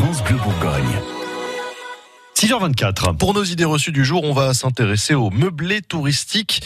France Bleu Bourgogne. 6h24. Pour nos idées reçues du jour, on va s'intéresser aux meublés touristiques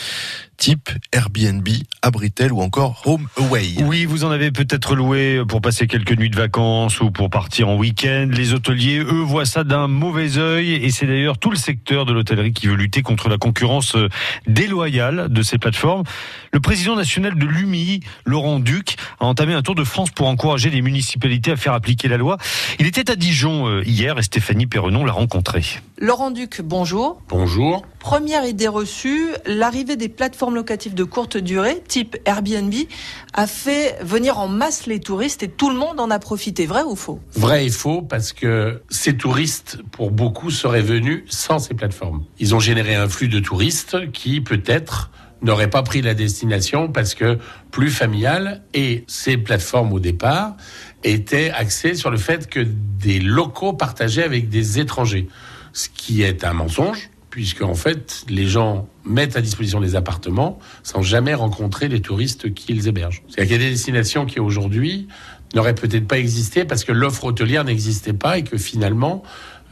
type Airbnb, Abritel ou encore Home Away. Oui, vous en avez peut-être loué pour passer quelques nuits de vacances ou pour partir en week-end. Les hôteliers, eux, voient ça d'un mauvais œil et c'est d'ailleurs tout le secteur de l'hôtellerie qui veut lutter contre la concurrence euh, déloyale de ces plateformes. Le président national de l'UMI, Laurent Duc, a entamé un tour de France pour encourager les municipalités à faire appliquer la loi. Il était à Dijon euh, hier et Stéphanie Perrenon l'a rencontré. Laurent Duc, bonjour. Bonjour. Première idée reçue, l'arrivée des plateformes locatives de courte durée, type Airbnb, a fait venir en masse les touristes et tout le monde en a profité. Vrai ou faux? Vrai et faux parce que ces touristes, pour beaucoup, seraient venus sans ces plateformes. Ils ont généré un flux de touristes qui, peut-être, n'auraient pas pris la destination parce que plus familial et ces plateformes au départ étaient axées sur le fait que des locaux partageaient avec des étrangers, ce qui est un mensonge puisque en fait, les gens mettent à disposition des appartements sans jamais rencontrer les touristes qu'ils hébergent. C'est-à-dire qu'il y a des destinations qui aujourd'hui n'auraient peut-être pas existé parce que l'offre hôtelière n'existait pas et que finalement,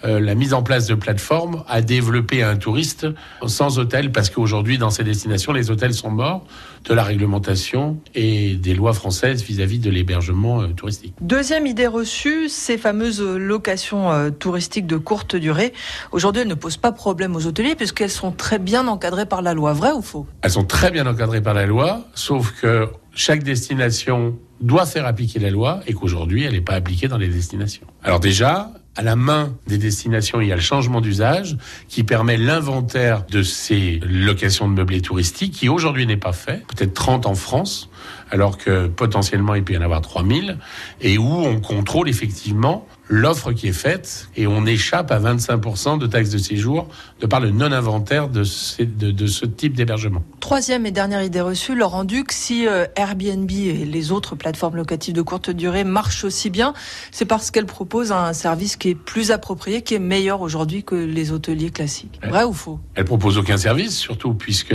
euh, la mise en place de plateformes a développé un touriste sans hôtel parce qu'aujourd'hui, dans ces destinations, les hôtels sont morts de la réglementation et des lois françaises vis-à-vis de l'hébergement euh, touristique. Deuxième idée reçue, ces fameuses locations euh, touristiques de courte durée. Aujourd'hui, elles ne posent pas problème aux hôteliers puisqu'elles sont très bien encadrées par la loi. Vrai ou faux? Elles sont très bien encadrées par la loi, sauf que chaque destination doit faire appliquer la loi et qu'aujourd'hui, elle n'est pas appliquée dans les destinations. Alors déjà, à la main des destinations, il y a le changement d'usage qui permet l'inventaire de ces locations de meublés touristiques qui aujourd'hui n'est pas fait, peut-être 30 en France, alors que potentiellement il peut y en avoir 3000, et où on contrôle effectivement l'offre qui est faite et on échappe à 25% de taxes de séjour de par le non-inventaire de, de, de, ce type d'hébergement. Troisième et dernière idée reçue, Laurent Duc, si euh, Airbnb et les autres plateformes locatives de courte durée marchent aussi bien, c'est parce qu'elles proposent un service qui est plus approprié, qui est meilleur aujourd'hui que les hôteliers classiques. Vrai ou faux? Elles proposent aucun service, surtout puisque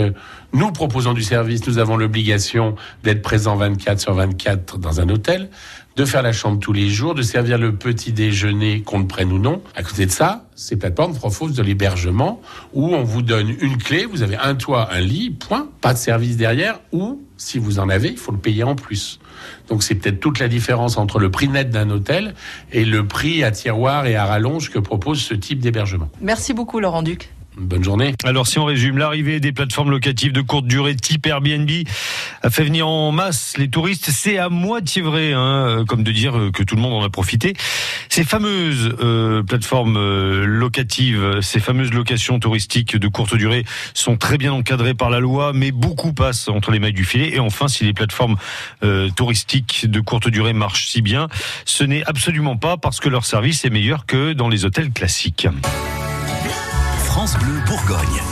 nous proposons du service, nous avons l'obligation d'être présents 24 sur 24 dans un hôtel de faire la chambre tous les jours, de servir le petit déjeuner, qu'on le prenne ou non. À côté de ça, ces plateformes proposent de l'hébergement où on vous donne une clé, vous avez un toit, un lit, point, pas de service derrière, ou si vous en avez, il faut le payer en plus. Donc c'est peut-être toute la différence entre le prix net d'un hôtel et le prix à tiroir et à rallonge que propose ce type d'hébergement. Merci beaucoup Laurent Duc. Bonne journée. Alors si on résume, l'arrivée des plateformes locatives de courte durée type Airbnb a fait venir en masse les touristes. C'est à moitié vrai, hein, comme de dire que tout le monde en a profité. Ces fameuses euh, plateformes euh, locatives, ces fameuses locations touristiques de courte durée sont très bien encadrées par la loi, mais beaucoup passent entre les mailles du filet. Et enfin, si les plateformes euh, touristiques de courte durée marchent si bien, ce n'est absolument pas parce que leur service est meilleur que dans les hôtels classiques. France Bleu Bourgogne.